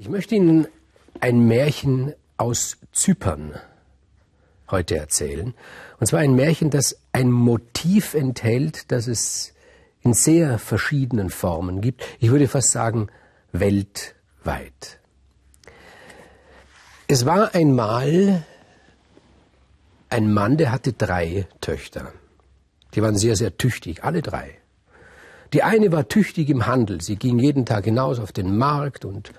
Ich möchte Ihnen ein Märchen aus Zypern heute erzählen. Und zwar ein Märchen, das ein Motiv enthält, das es in sehr verschiedenen Formen gibt. Ich würde fast sagen, weltweit. Es war einmal ein Mann, der hatte drei Töchter. Die waren sehr, sehr tüchtig, alle drei. Die eine war tüchtig im Handel. Sie ging jeden Tag hinaus auf den Markt und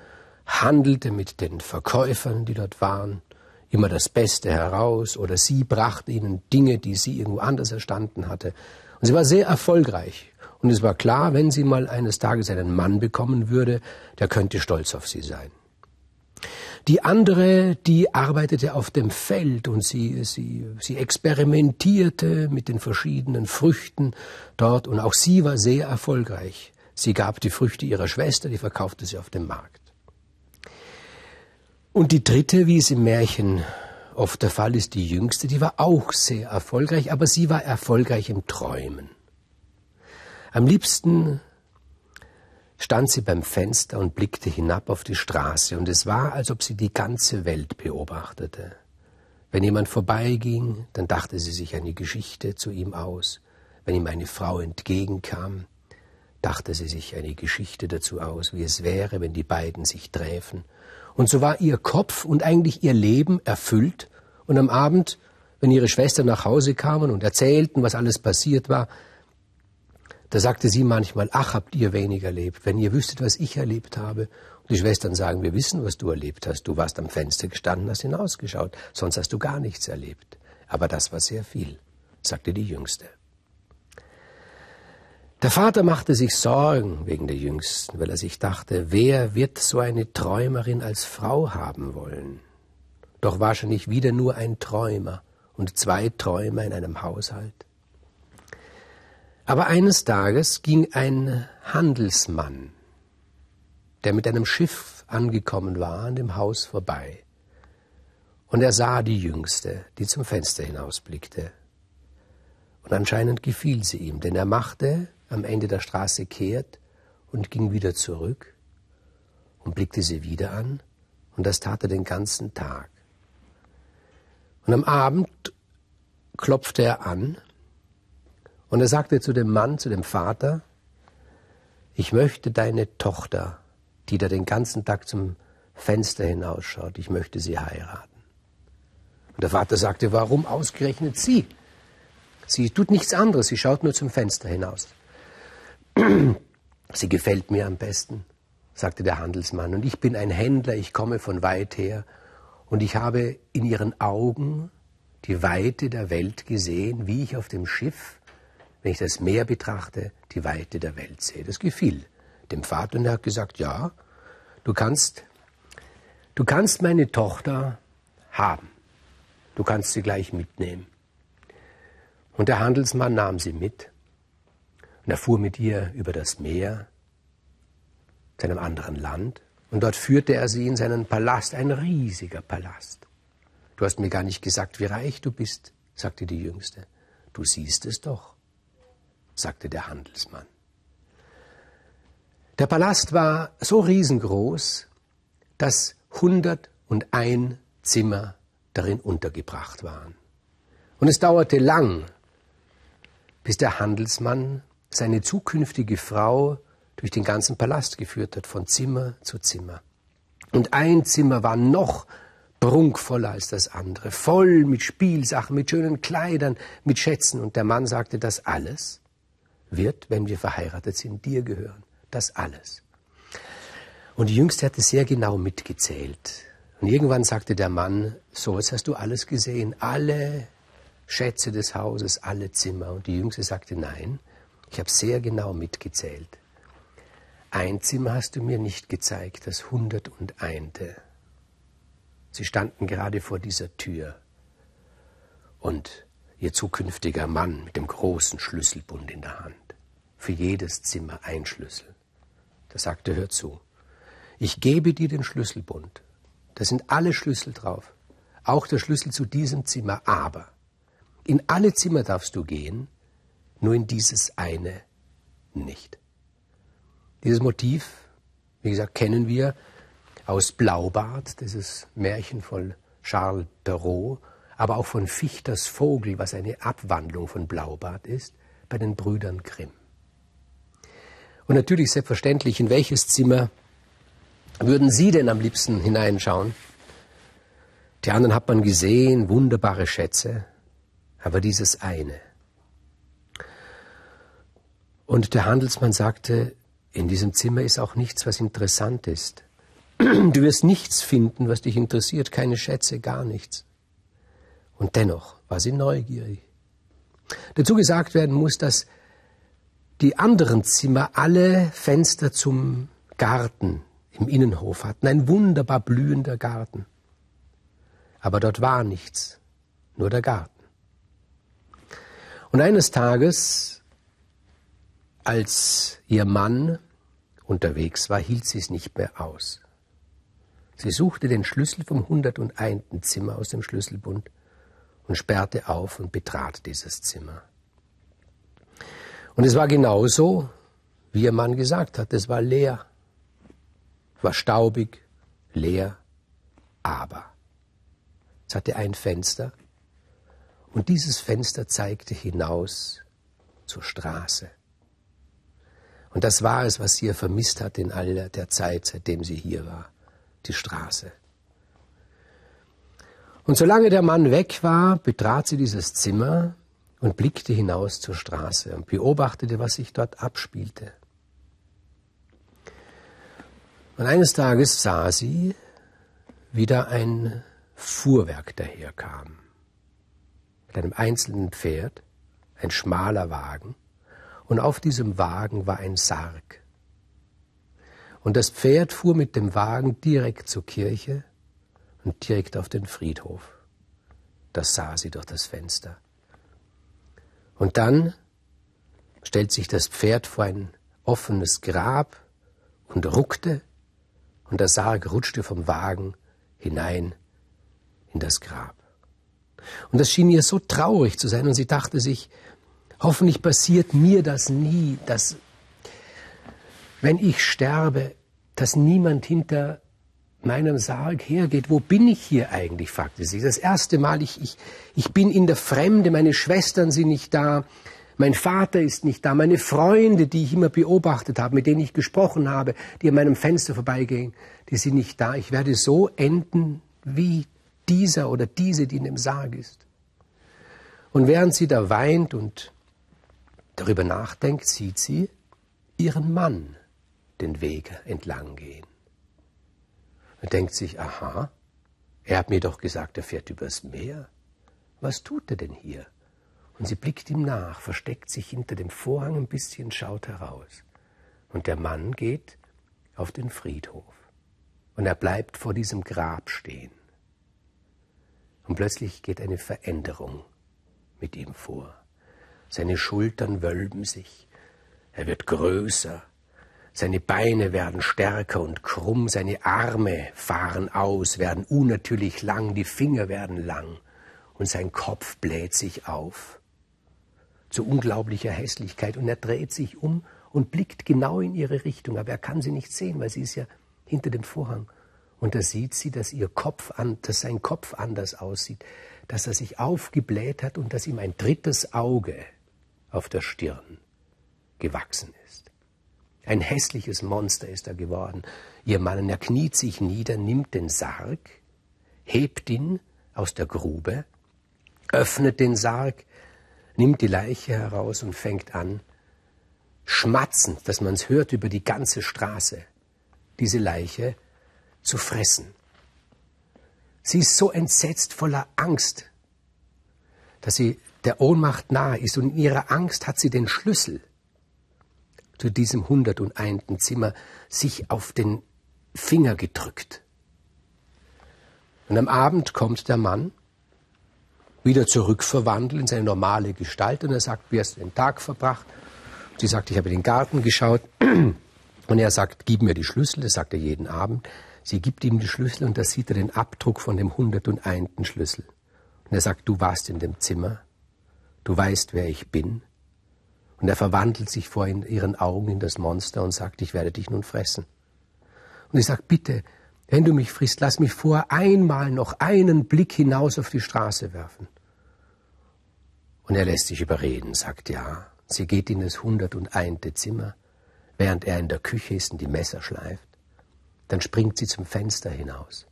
handelte mit den Verkäufern, die dort waren, immer das Beste heraus, oder sie brachte ihnen Dinge, die sie irgendwo anders erstanden hatte. Und sie war sehr erfolgreich. Und es war klar, wenn sie mal eines Tages einen Mann bekommen würde, der könnte stolz auf sie sein. Die andere, die arbeitete auf dem Feld und sie, sie, sie experimentierte mit den verschiedenen Früchten dort und auch sie war sehr erfolgreich. Sie gab die Früchte ihrer Schwester, die verkaufte sie auf dem Markt. Und die dritte, wie es im Märchen oft der Fall ist, die jüngste, die war auch sehr erfolgreich, aber sie war erfolgreich im Träumen. Am liebsten stand sie beim Fenster und blickte hinab auf die Straße, und es war, als ob sie die ganze Welt beobachtete. Wenn jemand vorbeiging, dann dachte sie sich eine Geschichte zu ihm aus. Wenn ihm eine Frau entgegenkam, dachte sie sich eine Geschichte dazu aus, wie es wäre, wenn die beiden sich träfen und so war ihr Kopf und eigentlich ihr Leben erfüllt. Und am Abend, wenn ihre Schwestern nach Hause kamen und erzählten, was alles passiert war, da sagte sie manchmal, ach, habt ihr wenig erlebt, wenn ihr wüsstet, was ich erlebt habe. Und die Schwestern sagen, wir wissen, was du erlebt hast. Du warst am Fenster gestanden, hast hinausgeschaut, sonst hast du gar nichts erlebt. Aber das war sehr viel, sagte die Jüngste. Der Vater machte sich Sorgen wegen der Jüngsten, weil er sich dachte, wer wird so eine Träumerin als Frau haben wollen? Doch wahrscheinlich wieder nur ein Träumer und zwei Träumer in einem Haushalt. Aber eines Tages ging ein Handelsmann, der mit einem Schiff angekommen war, an dem Haus vorbei. Und er sah die Jüngste, die zum Fenster hinausblickte. Und anscheinend gefiel sie ihm, denn er machte am Ende der Straße kehrt und ging wieder zurück und blickte sie wieder an, und das tat er den ganzen Tag. Und am Abend klopfte er an, und er sagte zu dem Mann, zu dem Vater, ich möchte deine Tochter, die da den ganzen Tag zum Fenster hinausschaut, ich möchte sie heiraten. Und der Vater sagte, warum ausgerechnet sie? Sie tut nichts anderes, sie schaut nur zum Fenster hinaus. Sie gefällt mir am besten, sagte der Handelsmann, und ich bin ein Händler, ich komme von weit her, und ich habe in ihren Augen die Weite der Welt gesehen, wie ich auf dem Schiff, wenn ich das Meer betrachte, die Weite der Welt sehe. Das gefiel dem Vater und er hat gesagt, ja, du kannst, du kannst meine Tochter haben. Du kannst sie gleich mitnehmen. Und der Handelsmann nahm sie mit und er fuhr mit ihr über das Meer zu einem anderen Land. Und dort führte er sie in seinen Palast, ein riesiger Palast. Du hast mir gar nicht gesagt, wie reich du bist, sagte die Jüngste. Du siehst es doch, sagte der Handelsmann. Der Palast war so riesengroß, dass 101 Zimmer darin untergebracht waren. Und es dauerte lang, bis der Handelsmann seine zukünftige Frau durch den ganzen Palast geführt hat, von Zimmer zu Zimmer. Und ein Zimmer war noch prunkvoller als das andere, voll mit Spielsachen, mit schönen Kleidern, mit Schätzen. Und der Mann sagte, das alles wird, wenn wir verheiratet sind, dir gehören. Das alles. Und die Jüngste hatte sehr genau mitgezählt. Und irgendwann sagte der Mann, so, jetzt hast du alles gesehen, alle Schätze des Hauses, alle Zimmer. Und die Jüngste sagte, nein, ich habe sehr genau mitgezählt. Ein Zimmer hast du mir nicht gezeigt, das hundertundeinte. Sie standen gerade vor dieser Tür. Und ihr zukünftiger Mann mit dem großen Schlüsselbund in der Hand. Für jedes Zimmer ein Schlüssel. Da sagte, hör zu. Ich gebe dir den Schlüsselbund. Da sind alle Schlüssel drauf. Auch der Schlüssel zu diesem Zimmer. Aber in alle Zimmer darfst du gehen, nur in dieses eine nicht. Dieses Motiv, wie gesagt, kennen wir aus Blaubart, dieses Märchen von Charles Perrault, aber auch von Fichters Vogel, was eine Abwandlung von Blaubart ist, bei den Brüdern Grimm. Und natürlich selbstverständlich, in welches Zimmer würden Sie denn am liebsten hineinschauen? Die anderen hat man gesehen, wunderbare Schätze, aber dieses eine. Und der Handelsmann sagte, in diesem Zimmer ist auch nichts, was interessant ist. Du wirst nichts finden, was dich interessiert, keine Schätze, gar nichts. Und dennoch war sie neugierig. Dazu gesagt werden muss, dass die anderen Zimmer alle Fenster zum Garten im Innenhof hatten, ein wunderbar blühender Garten. Aber dort war nichts, nur der Garten. Und eines Tages, als ihr Mann unterwegs war, hielt sie es nicht mehr aus. Sie suchte den Schlüssel vom 101. Zimmer aus dem Schlüsselbund und sperrte auf und betrat dieses Zimmer. Und es war genauso, wie ihr Mann gesagt hat, es war leer, war staubig, leer, aber es hatte ein Fenster und dieses Fenster zeigte hinaus zur Straße. Und das war es, was sie vermisst hat in all der Zeit, seitdem sie hier war, die Straße. Und solange der Mann weg war, betrat sie dieses Zimmer und blickte hinaus zur Straße und beobachtete, was sich dort abspielte. Und eines Tages sah sie, wie da ein Fuhrwerk daherkam. Mit einem einzelnen Pferd, ein schmaler Wagen, und auf diesem Wagen war ein Sarg. Und das Pferd fuhr mit dem Wagen direkt zur Kirche und direkt auf den Friedhof. Das sah sie durch das Fenster. Und dann stellt sich das Pferd vor ein offenes Grab und ruckte, und der Sarg rutschte vom Wagen hinein in das Grab. Und das schien ihr so traurig zu sein, und sie dachte sich, hoffentlich passiert mir das nie, dass, wenn ich sterbe, dass niemand hinter meinem Sarg hergeht. Wo bin ich hier eigentlich, fragte sie. Das erste Mal, ich, ich, ich bin in der Fremde, meine Schwestern sind nicht da, mein Vater ist nicht da, meine Freunde, die ich immer beobachtet habe, mit denen ich gesprochen habe, die an meinem Fenster vorbeigehen, die sind nicht da. Ich werde so enden wie dieser oder diese, die in dem Sarg ist. Und während sie da weint und darüber nachdenkt, sieht sie ihren Mann den Weg entlang gehen. Man denkt sich, aha, er hat mir doch gesagt, er fährt übers Meer. Was tut er denn hier? Und sie blickt ihm nach, versteckt sich hinter dem Vorhang ein bisschen, schaut heraus. Und der Mann geht auf den Friedhof. Und er bleibt vor diesem Grab stehen. Und plötzlich geht eine Veränderung mit ihm vor. Seine Schultern wölben sich. Er wird größer, seine Beine werden stärker und krumm, seine Arme fahren aus, werden unnatürlich lang, die Finger werden lang. Und sein Kopf bläht sich auf. Zu unglaublicher Hässlichkeit. Und er dreht sich um und blickt genau in ihre Richtung, aber er kann sie nicht sehen, weil sie ist ja hinter dem Vorhang. Und da sieht sie, dass ihr Kopf an, dass sein Kopf anders aussieht, dass er sich aufgebläht hat und dass ihm ein drittes Auge auf der Stirn gewachsen ist. Ein hässliches Monster ist er geworden. Ihr Mann, er kniet sich nieder, nimmt den Sarg, hebt ihn aus der Grube, öffnet den Sarg, nimmt die Leiche heraus und fängt an, schmatzend, dass man es hört über die ganze Straße, diese Leiche zu fressen. Sie ist so entsetzt voller Angst, dass sie der Ohnmacht nahe ist und in ihrer Angst hat sie den Schlüssel zu diesem 101. Zimmer sich auf den Finger gedrückt. Und am Abend kommt der Mann wieder zurückverwandelt in seine normale Gestalt und er sagt, wie hast du den Tag verbracht? Sie sagt, ich habe in den Garten geschaut und er sagt, gib mir die Schlüssel, das sagt er jeden Abend. Sie gibt ihm die Schlüssel und da sieht er den Abdruck von dem 101. Schlüssel. Und er sagt, du warst in dem Zimmer, du weißt, wer ich bin, und er verwandelt sich vor ihren Augen in das Monster und sagt, ich werde dich nun fressen. Und ich sage, bitte, Wenn du mich frisst, lass mich vor einmal noch einen Blick hinaus auf die Straße werfen. Und er lässt sich überreden, sagt ja. Sie geht in das hundertundeinte Zimmer, während er in der Küche ist und die Messer schleift. Dann springt sie zum Fenster hinaus.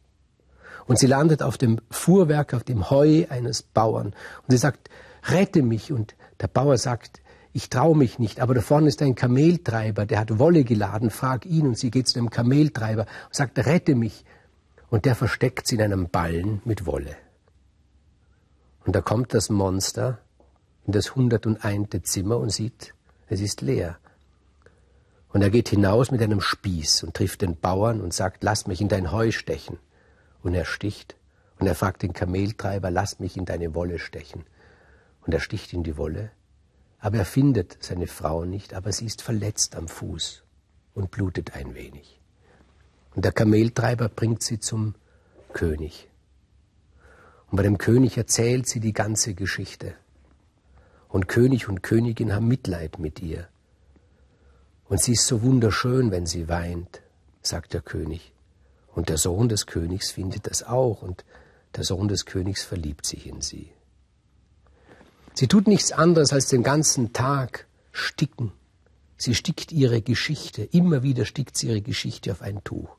Und sie landet auf dem Fuhrwerk, auf dem Heu eines Bauern. Und sie sagt, rette mich. Und der Bauer sagt, ich traue mich nicht, aber da vorne ist ein Kameltreiber, der hat Wolle geladen, frag ihn. Und sie geht zu dem Kameltreiber und sagt, rette mich. Und der versteckt sie in einem Ballen mit Wolle. Und da kommt das Monster in das hundertundeinte Zimmer und sieht, es ist leer. Und er geht hinaus mit einem Spieß und trifft den Bauern und sagt, lass mich in dein Heu stechen. Und er sticht. Und er fragt den Kameltreiber, lass mich in deine Wolle stechen. Und er sticht in die Wolle. Aber er findet seine Frau nicht, aber sie ist verletzt am Fuß und blutet ein wenig. Und der Kameltreiber bringt sie zum König. Und bei dem König erzählt sie die ganze Geschichte. Und König und Königin haben Mitleid mit ihr. Und sie ist so wunderschön, wenn sie weint, sagt der König. Und der Sohn des Königs findet das auch, und der Sohn des Königs verliebt sich in sie. Sie tut nichts anderes als den ganzen Tag sticken. Sie stickt ihre Geschichte, immer wieder stickt sie ihre Geschichte auf ein Tuch.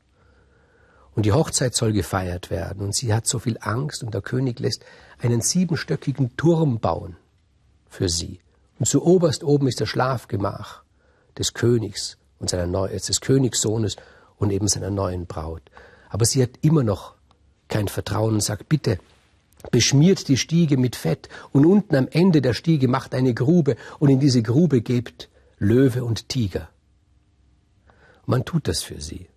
Und die Hochzeit soll gefeiert werden, und sie hat so viel Angst, und der König lässt einen siebenstöckigen Turm bauen für sie. Und zu oberst oben ist das Schlafgemach des Königs und seiner Neu des Königssohnes und eben seiner neuen Braut. Aber sie hat immer noch kein Vertrauen und sagt, bitte, beschmiert die Stiege mit Fett und unten am Ende der Stiege macht eine Grube und in diese Grube gebt Löwe und Tiger. Man tut das für sie.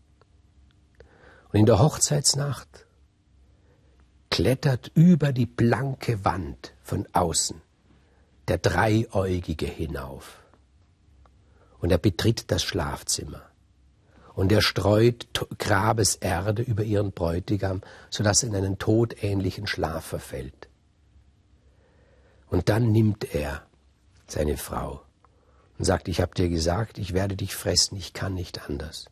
Und in der Hochzeitsnacht klettert über die blanke Wand von außen der Dreieugige hinauf. Und er betritt das Schlafzimmer. Und er streut Grabeserde über ihren Bräutigam, so dass er in einen todähnlichen Schlaf verfällt. Und dann nimmt er seine Frau und sagt, ich habe dir gesagt, ich werde dich fressen, ich kann nicht anders.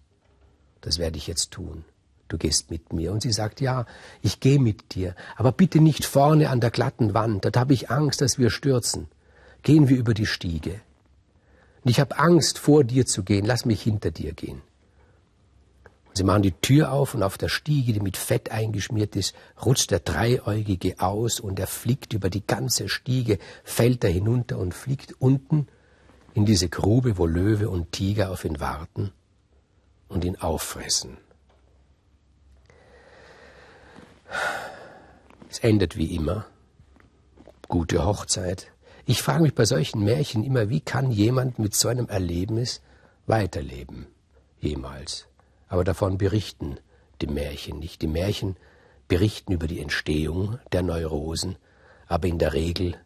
Das werde ich jetzt tun. Du gehst mit mir. Und sie sagt, ja, ich gehe mit dir, aber bitte nicht vorne an der glatten Wand, dort habe ich Angst, dass wir stürzen gehen wir über die Stiege. Und ich habe Angst, vor dir zu gehen, lass mich hinter dir gehen. Sie machen die Tür auf und auf der Stiege, die mit Fett eingeschmiert ist, rutscht der Dreieugige aus und er fliegt über die ganze Stiege, fällt er hinunter und fliegt unten in diese Grube, wo Löwe und Tiger auf ihn warten und ihn auffressen. Es endet wie immer. Gute Hochzeit, ich frage mich bei solchen Märchen immer, wie kann jemand mit so einem Erlebnis weiterleben? Jemals. Aber davon berichten die Märchen nicht. Die Märchen berichten über die Entstehung der Neurosen, aber in der Regel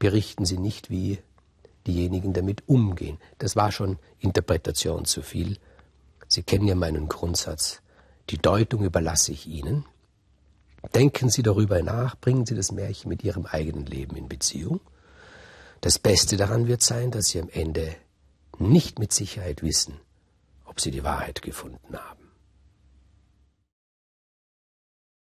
berichten sie nicht, wie diejenigen damit umgehen. Das war schon Interpretation zu viel. Sie kennen ja meinen Grundsatz. Die Deutung überlasse ich Ihnen. Denken Sie darüber nach, bringen Sie das Märchen mit Ihrem eigenen Leben in Beziehung das Beste daran wird sein, dass Sie am Ende nicht mit Sicherheit wissen, ob Sie die Wahrheit gefunden haben.